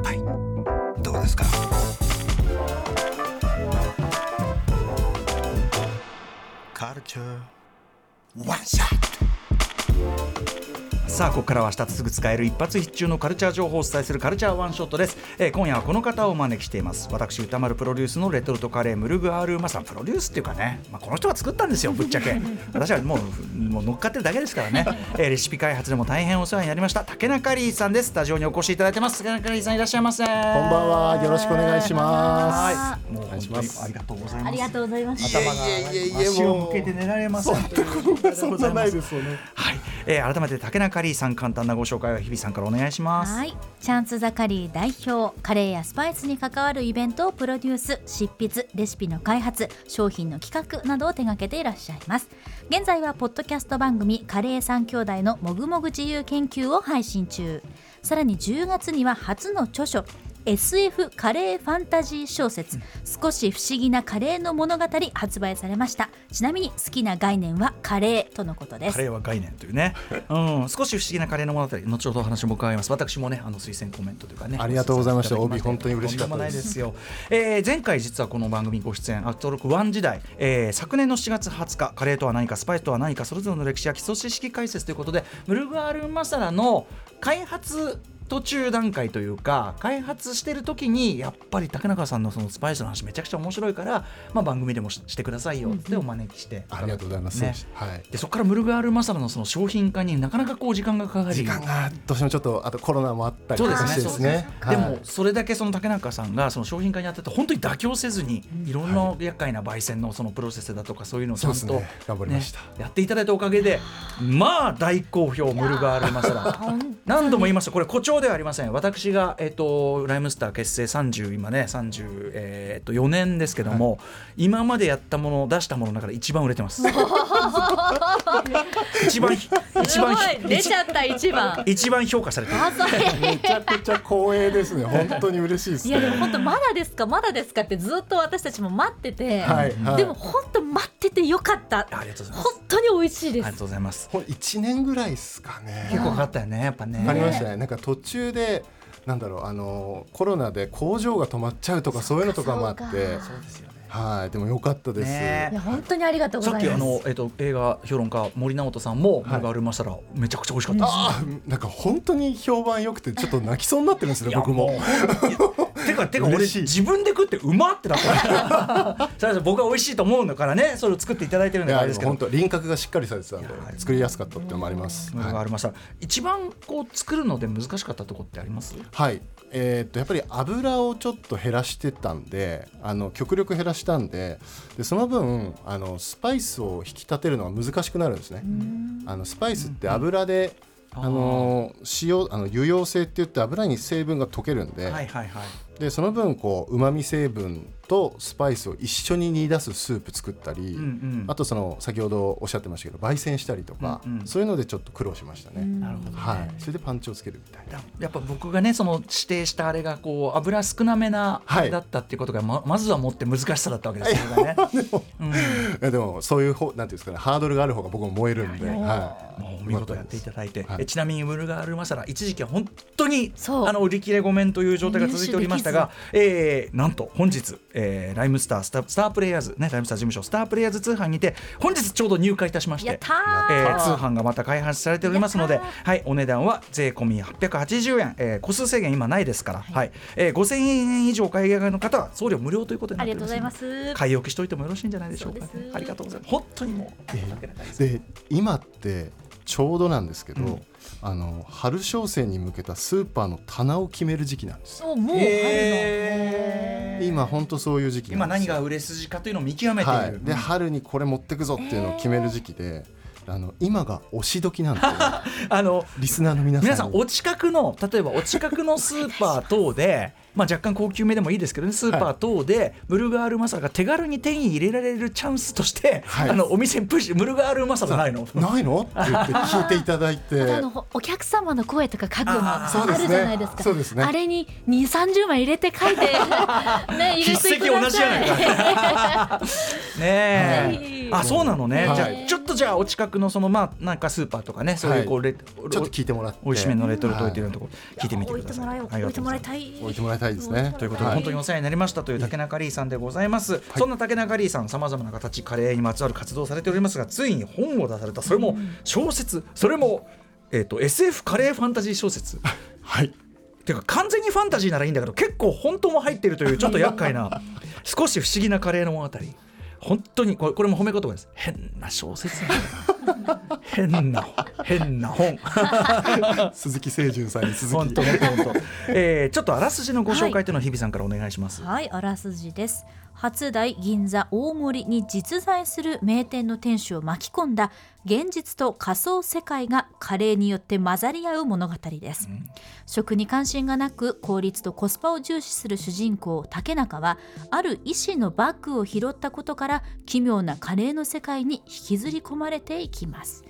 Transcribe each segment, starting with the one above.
杯どうですか？カルチャーワンショットさあここからは明日すぐ使える一発必中のカルチャー情報をお伝えするカルチャーワンショットです、えー、今夜はこの方をお招きしています。私歌丸プロデュースのレトルトカレームルグアールマさんプロデュースっていうかね、まあ、この人が作ったんですよぶっちゃけ。私はもうもう乗っかってるだけですからね、えー、レシピ開発でも大変お世話になりました。竹中リーさんです。スタジオにお越しいただいてます。竹中リーさんいらっしゃいませ。こんばんは。よろしくお願いします。もう本当にありがとうございます。ありがとうございます。頭が足を向けて寝られませんそんなないですよね。はい、えー、改めて竹中リーさん簡単なご紹介は日比さんからお願いします。はい。チャンスザカリー代表カレーやスパイスに関わるイベントをプロデュース執筆レシピの開発商品の企画などを手掛けていらっしゃいます。現在はポッドキャスト番組カレー三兄弟のもぐもぐ自由研究を配信中。さらに10月には初の著書 SF カレーファンタジー小説「少し不思議なカレーの物語」発売されました。ちなみに好きな概念はカレーとのことです。カレーは概念というね、うん、少し不思議なカレーの物語。後ほどお話も伺います。私もねあの推薦コメントというかねありがとうございました。帯本当に嬉しかったです。ですよ、えー、前回実はこの番組ご出演アットロックワン時代、えー、昨年の7月20日カレーとは何かスパイスとは何かそれぞれの歴史や基礎知識解説ということでムルグアールマサラの開発途中段階というか開発してる時にやっぱり竹中さんのそのスパイスの話めちゃくちゃ面白いから、まあ、番組でもしてくださいよってお招きして、うん、ありがとうございます、ね、はい、でそこからムルガールマサラのその商品化になかなかこう時間がかかり。時間がどうしてもちょっとあとコロナもあったりとかしてですね。でもそれだけその竹中さんがその商品化にあってて本当に妥協せずにいろんな厄介な焙煎のそのプロセスだとかそういうのをちゃんと、ね、頑張りました、やっていただいたおかげでまあ大好評ムルガールマサラ。何度も言いました。これ誇張ではありません。私私が、えっと、ライムスター結成30今ね30、えー、っと4年ですけども、はい、今までやったもの出したものの中で一番売れてます 一番一番出ちゃった一番。一番評価されてる。めちゃくちゃ光栄ですね。本当に嬉しいです、ね、いやでも本当まだですか？まだですか？ってずっと私たちも待ってて、はい。はい、でも本当待っててよかった。ありがとうございます。本当に美味しいです。ありがとうございます。一年ぐらいですかね。結構かかったよねやっぱね。ありましたね。なんか途中でなんだろうあのコロナで工場が止まっちゃうとかそういうのとかもあってそうですよねはい、でも良かったです。ね、いや本当にありがとうございます。さっきあのえっ、ー、と映画評論家森直人さんもはい、がありましたらめちゃくちゃ美味しかったです、あなんか本当に評判良くてちょっと泣きそうになってるんですね僕も。てかてか俺自分で食ってうまってなった。僕は美味しいと思うんだからねそれを作っていただいてるんであれですけど本当輪郭がしっかりされてたんで作りやすかったっていうのもあります、はい、ありました一番こう作るので難しかったところってあります？はい。えー、っとやっぱり油をちょっと減らしてたんであの極力減らしたんででその分あのスパイスを引き立てるのが難しくなるんですね。あのスパイスって油で、あの塩あの油溶性って言って油に成分が溶けるんで、はいはいはい、でその分こう旨味成分とスパイスを一緒に煮出すスープ作ったり、うんうん、あとその先ほどおっしゃってましたけど焙煎したりとか、うんうん、そういうのでちょっと苦労しましたね。なるほど、ね、はい。それでパンチをつけるみたいな。やっぱ僕がねその指定したあれがこう油少なめなあれだったっていうことがままずはもって難しさだったわけですよね。でも、うん、でもそういう方なんていうんですかねハードルがある方が僕も燃えるんで、はい。もう見事やっていただいて、はい、ちなみにウルガールマサラ一時期は本当にあの売り切れごめんという状態が続いておりましたが、えー、なんと本日、えー、ライムスタースタスタープレイヤーズねライムスター事務所スタープレイヤーズ通販にて本日ちょうど入荷いたしまして、えー、通販がまた開発されておりますので、はいお値段は税込み880円、えー、個数制限今ないですから、はい、はい、えー、5000円以上買い上げの方は送料無料ということになっております買い置きしといてもよろしいんじゃないでしょうか、ね、ありがとうございます。本当にもう、えー、で今ってちょうどなんですけど、うん、あの春商戦に向けたスーパーの棚を決める時期なんですよ。もう春今本当そういう時期今何が売れ筋かというのを見極めている、はい、で春にこれ持ってくぞっていうのを決める時期で。あの今が押し時なんで あのリスナーの皆さん皆さんお近くの例えばお近くのスーパー等でまあ、若干高級めでもいいですけどねスーパー等でブルガールマサラが手軽に手に入れられるチャンスとして、はい、あのお店にプッシュブルガールマサラないの？ないの？って言って聞いていただいて。あのお客様の声とか書くのあるじゃないですか。そうですね、あれに2 3 0枚入れて書いて ね入れてください。同じじゃないか ねえ、はい、あそうなのね、はい、じゃあちょっととじゃあお近くのそのまあなんかスーパーとかねそういうこうレ、ちょっと聞いてもらっておいしめのレトルト置いてるとこ聞いてみてください。置いてもらい置いてもらいたい置いてもらいたいですねということで、本当にお世話になりましたという竹中リーさんでございます、そんな竹中リーさんさまざまな形カレーにまつわる活動をされておりますがついに本を出されたそれも小説それも、えー、と SF カレーファンタジー小説はいっていうか完全にファンタジーならいいんだけど結構本当も入ってるというちょっと厄介な少し不思議なカレーの物語本当にこれこれも褒め言葉です。変な小説 変な変な本。鈴木清純さんに続き本当本当本当、えー、ちょっとあらすじのご紹介というのを日比さんからお願いします、はい、あらすじです。初代銀座大森に実在する名店の店主を巻き込んだ現実と仮想世界がカレーによって混ざり合う物語です、食に関心がなく効率とコスパを重視する主人公竹中はある医師のバッグを拾ったことから奇妙なカレーの世界に引きずり込まれていきます。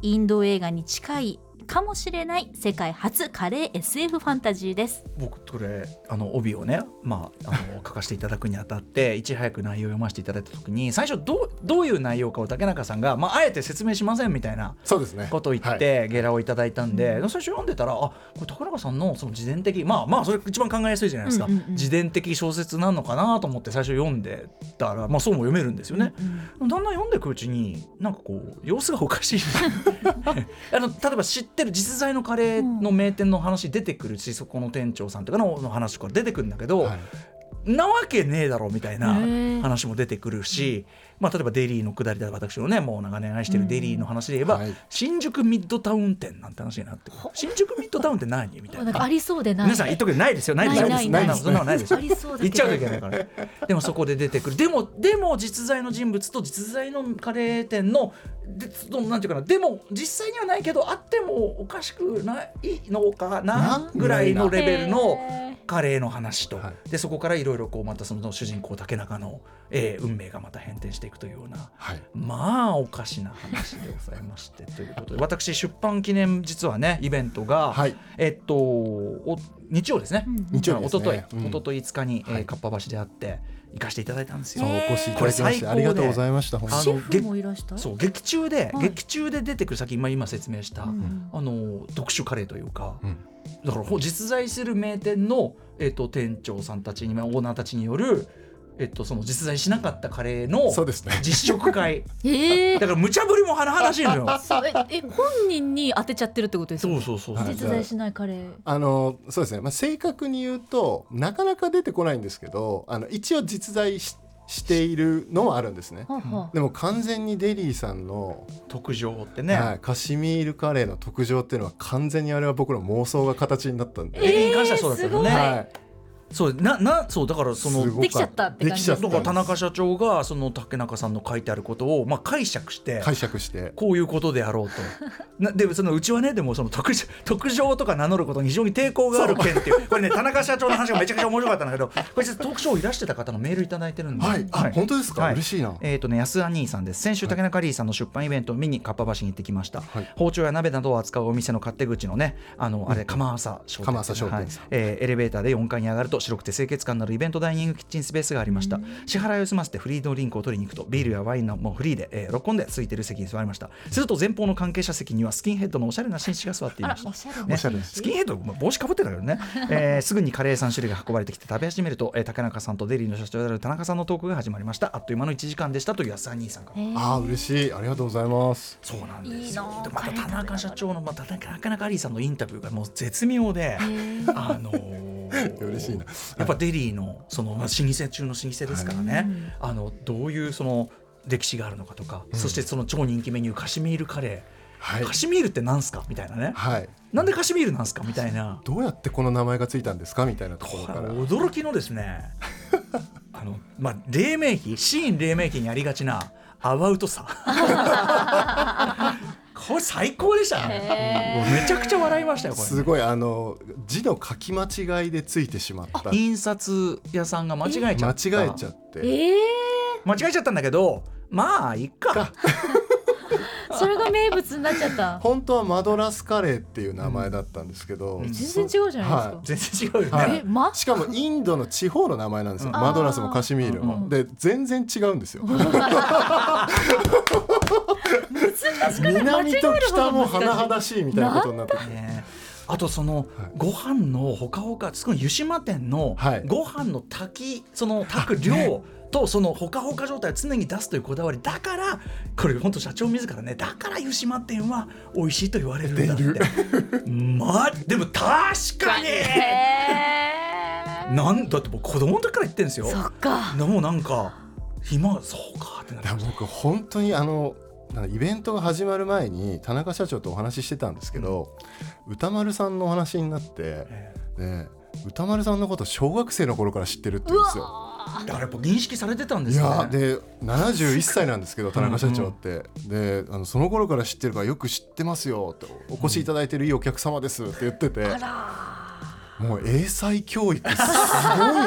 インド映画に近いかもしれない世界初カレー SF ファンタジーです。僕これあの帯をね、まあ、あの 書かせていただくにあたっていち早く内容を読ませていただいた時に最初どうどういう内容かを竹中さんが、まあ、あえて説明しませんみたいなそうですね。ことを言って、ゲラをいただいたんで、最初読んでたらあこれ竹中さんのその自伝的まあまあそれ一番考えやすいじゃないですか、うんうんうん。自伝的小説なのかなと思って最初読んでたら、まあ、そうも読めるんですよね。だんだん読んでいくうちになんかこう様子がおかしい。あの例えば知ってる実在のカレーの名店の話出てくるし、そこの店長さんとかのの話とか出てくるんだけど、はい。なわけねえだろみたいな話も出てくるし、まあ、例えばデリーの下りで私のねもう長年愛してるデリーの話で言えば、はい。新宿ミッドタウン店なんて話になって新宿ミッドタウンって何？みたいな。ありそうでない。皆さん言っとくけどないですよ。ないですよ。ないないないそんなのないです。よ言 っちゃうといけないから。でもそこで出てくる。でもでも実在の人物と実在のカレー店のでそのなんていうかな。でも実際にはないけどあってもおかしくないのかななぐらいのレベルのカレーの話と、はでそこからいろいろこうまたその主人公竹中の、えー運命がまた変転していくというようなはい。まあおかしな話でございましてということで。私出版記念実はねイベントが、はい。えっとお日曜ですね、日曜日ですおととい。ねうん。おととい5日に、えーはい。かっぱ橋であって行かせていただいたんですよ。お越しいたこれだきましてありがとうございました本当にあのシェフもいらした？そう劇中で、はい。劇中で出てくるさっき今今説明した、ん。あの特殊カレーというか、うん。だからほ実在する名店の、えっと店長さんたちにまあオーナーたちによる、えっとその実在しなかったカレーのそうですね実食会 ええだから無茶ぶりも甚だしいのよ。そうええ本人に当てちゃってるってことですかそうそうそうそう。はい実在しないカレーあのそうですね、まあ、正確に言うとなかなか出てこないんですけどあの一応実在ししているのはあるんですねでも完全にデリーさんの、特上ってね。はい、カシミールカレーの特徴っていうのは完全にあれは僕の妄想が形になったんで、映画に関してはそうだったよね。えーすごいはい、そうななそうだからそのできちゃったって感じ。できちゃった。だから田中社長がその竹中さんの書いてあることをまあ解釈して。解釈して。こういうことであろうと。なでそのうちはねでもその特 特上とか名乗ることに非常に抵抗がある件っていう。これね田中社長の話がめちゃくちゃ面白かったんだけどこれ実はトークショいらしてた方のメールいただいてるんで、はい。あ、本当ですか、はい。嬉しいな、えーとね、安兄さんです。先週竹中リーさんの出版イベントを見にかっぱ橋に行ってきました、はい。包丁や鍋などを扱うお店の勝手口のねあのあれ釜朝商店釜朝商店はい。さんえーエレベーターで4階に上がると白くて清潔感のあるイベントダイニングキッチンスペースがありました。支払いを済ませてフリードリンクを取りに行くとビールやワインのもうフリーで、えー、録音で空いてる席に座りました。すると前方の関係者席にはスキンヘッドのおしゃれな紳士が座っていあました。らおしゃれ。ねおしゃれ。ですスキンヘッドまあ帽子かぶってたけどね、えーすぐにカレー3種類が運ばれてきて食べ始めると、えー竹中さんとデリーの社長である田中さんのトークが始まりました。あっという間の1時間でした。という安兄さんから。あー嬉しい。ありがとうございます。そうなんですよ。でまた田中社長のまた田中アリーさんのインタビューがもう絶妙で、あのー嬉しいな。やっぱデリーのそのまあ老舗中の老舗ですからね、あのどういうその歴史があるのかとか、そしてその超人気メニューカシミールカレー、はい。カシミールってなんすか？みたいなね、はい。なんでカシミールなんすか？みたいな。どうやってこの名前がついたんですか？みたいなところから。驚きのですね。あのまあ黎明期シーン黎明期にありがちなアバウトさこれ最高でした。ねもうめちゃくちゃ笑いましたよこれ。すごいあの字の書き間違いでついてしまった。印刷屋さんが間違えちゃ間った。違えちゃって。ええ間違えちゃったんだけどまあいっか。それが名物になっちゃった。本当はマドラスカレーっていう名前だったんですけど、ん。全然違うじゃないはですか、全然違うよね、はい。しかもインドの地方の名前なんですよ、うんマドラスもカシミールも、うん。で全然違うんですよ 南と北も甚だしいみたいなことになってて。ねあとそのご飯のほかほかその湯島店のはい。ご飯の炊きその炊く量とそのほかほか状態を常に出すというこだわりだからこれ本当社長自らねだから湯島店は美味しいと言われるんだって。まあでも確かに。なんだって僕子供の時から言ってるんですよ。そっか。でもなんか今そうかってな僕本当にあのイベントが始まる前に田中社長とお話ししてたんですけど、歌丸さんのお話になってで歌丸さんのこと小学生の頃から知ってるって言うんですよ。だからやっぱ認識されてたんでいすね。やで71歳なんですけど田中社長って。であのその頃から知ってるからよく知ってますよってお越しいただいてるいいお客様ですって言ってて、もう英才教育すごい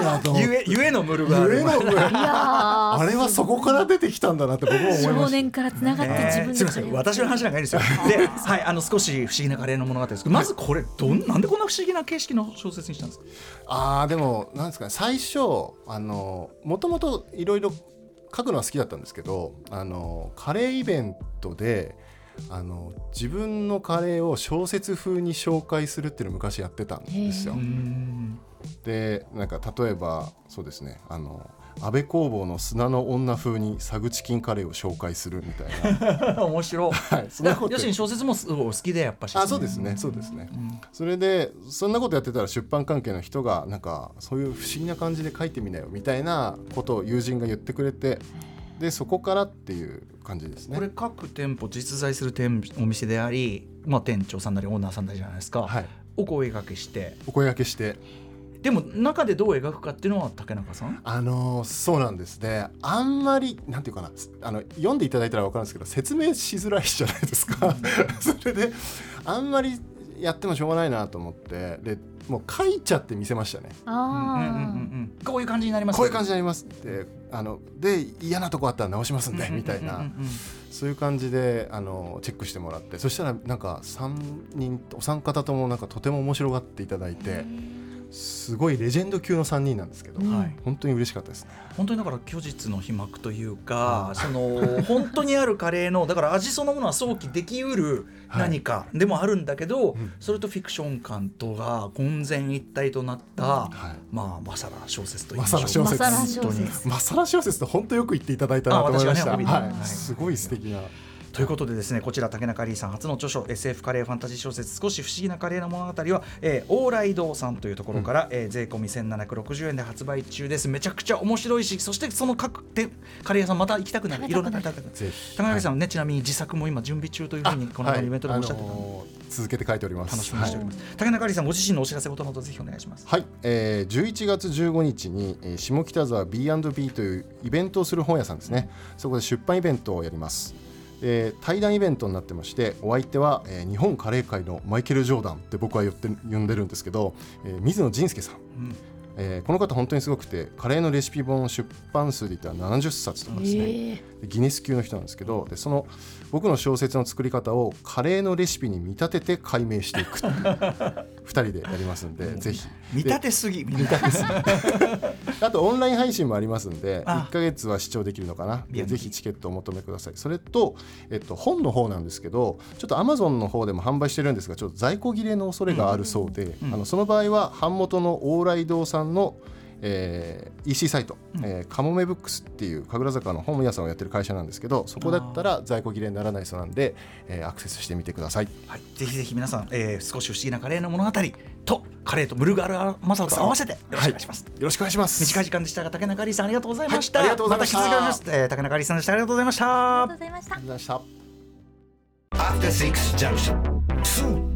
なと思って。ゆえゆえのムルがあれはそこから出てきたんだなって僕も思いました。少年からつながって自分えーすみません。私の話なんかいいんですよ。で、はい、あの少し不思議なカレーの物語ですけどまずこれどんなんでこんな不思議な形式の小説にしたんですか？あーでもなんですかね。最初あのもともといろいろ書くのは好きだったんですけどあのカレーイベントであの自分のカレーを小説風に紹介するっていうのを昔やってたんですよ。でなんか例えばそうですねあの安倍工房の砂の女風にサグチキンカレーを紹介するみたいな、面白い。はい、そんなこと要するに小説もすごいお好きでやっぱしあそうですね。そうですね、それでそんなことやってたら出版関係の人がなんかそういう不思議な感じで書いてみなよみたいなことを友人が言ってくれてでそこからっていう感じですね。これ各店舗実在する店お店であり、まあ、店長さんなりオーナーさんなりじゃないですか、はい。お声掛けして。お声掛けして。でも中でどう描くかっていうのは竹中さん？あのーそうなんですね。あんまりなんていうかなあの読んでいただいたら分かるんですけど説明しづらいじゃないですか。それであんまりやってもしょうがないなと思ってでもう書いちゃって見せましたね。うんうんうんあうん。こういう感じになります？こういう感じになりますってあので嫌なとこあったら直しますんでみたいな。そういう感じであのチェックしてもらって。そしたらなんか3人お三方ともなんかとても面白がっていただいてすごいレジェンド級の3人なんですけど、うん。はい。本当に嬉しかったですね。本当にだから虚実の皮膜というか、その本当にあるカレーのだから味そのものは想起できうる何かでもあるんだけど、ん。それとフィクション感とが混然一体となった、はい。まあまさら小説と言いマましょうサラ小説。マサラ本当に。小説マサラ小説って本当よく言っていただいたなと思いました。ねはい。すごい素敵な。ということでですねこちら竹中里さん初の著書 SF カレーファンタジー小説少し不思議なカレーの物語は、えー、往来堂さんというところから、えー税込み1760円で発売中です。めちゃくちゃ面白いしそしてその各店カレー屋さんまた行きたくなる。いろんな食べたくなるぜひ。高中さんはね、ちなみに自作も今準備中というふうにこのイベントでもおっしゃってたので、あのー続けて書いております。楽しみにしております、竹中里さんご自身のお知らせことなどぜひお願いします。はい、えー、11月15日に、えー下北沢 B&B というイベントをする本屋さんですね。そこで出版イベントをやりますえー対談イベントになってましてお相手は、えー日本カレー界のマイケル・ジョーダンって僕は言って呼んでるんですけど、えー水野仁介さん、ん。えーこの方本当にすごくてカレーのレシピ本出版数で言ったら70冊とかですね、えでギネス級の人なんですけどでその僕の小説の作り方をカレーのレシピに見立てて解明していく。っていう2人でやりますんでぜひ。見立てすぎ。見立てすぎ。あとオンライン配信もありますんであ。1か月は視聴できるのかな。ぜひチケットをお求めください。それと、えっと、本の方なんですけどちょっと Amazon の方でも販売してるんですがちょっと在庫切れの恐れがあるそうで、うん。あのその場合は版元の往来堂さんのえー EC サイト、えーカモメブックスっていう神楽坂の本屋さんをやってる会社なんですけどそこだったら在庫切れにならないそうなんで、えーアクセスしてみてください。はい、ぜひぜひ皆さん、えー少し不思議なカレーの物語とカレーとブルガールマサラと合わせてよろしくお願いします、よろしくお願いします。短い時間でしたが竹中里さんありがとうございました、はいありがとうございました。竹中里さんでしたありがとうございました。ありがとうございました。ありがとうございました。After Six Junction. 2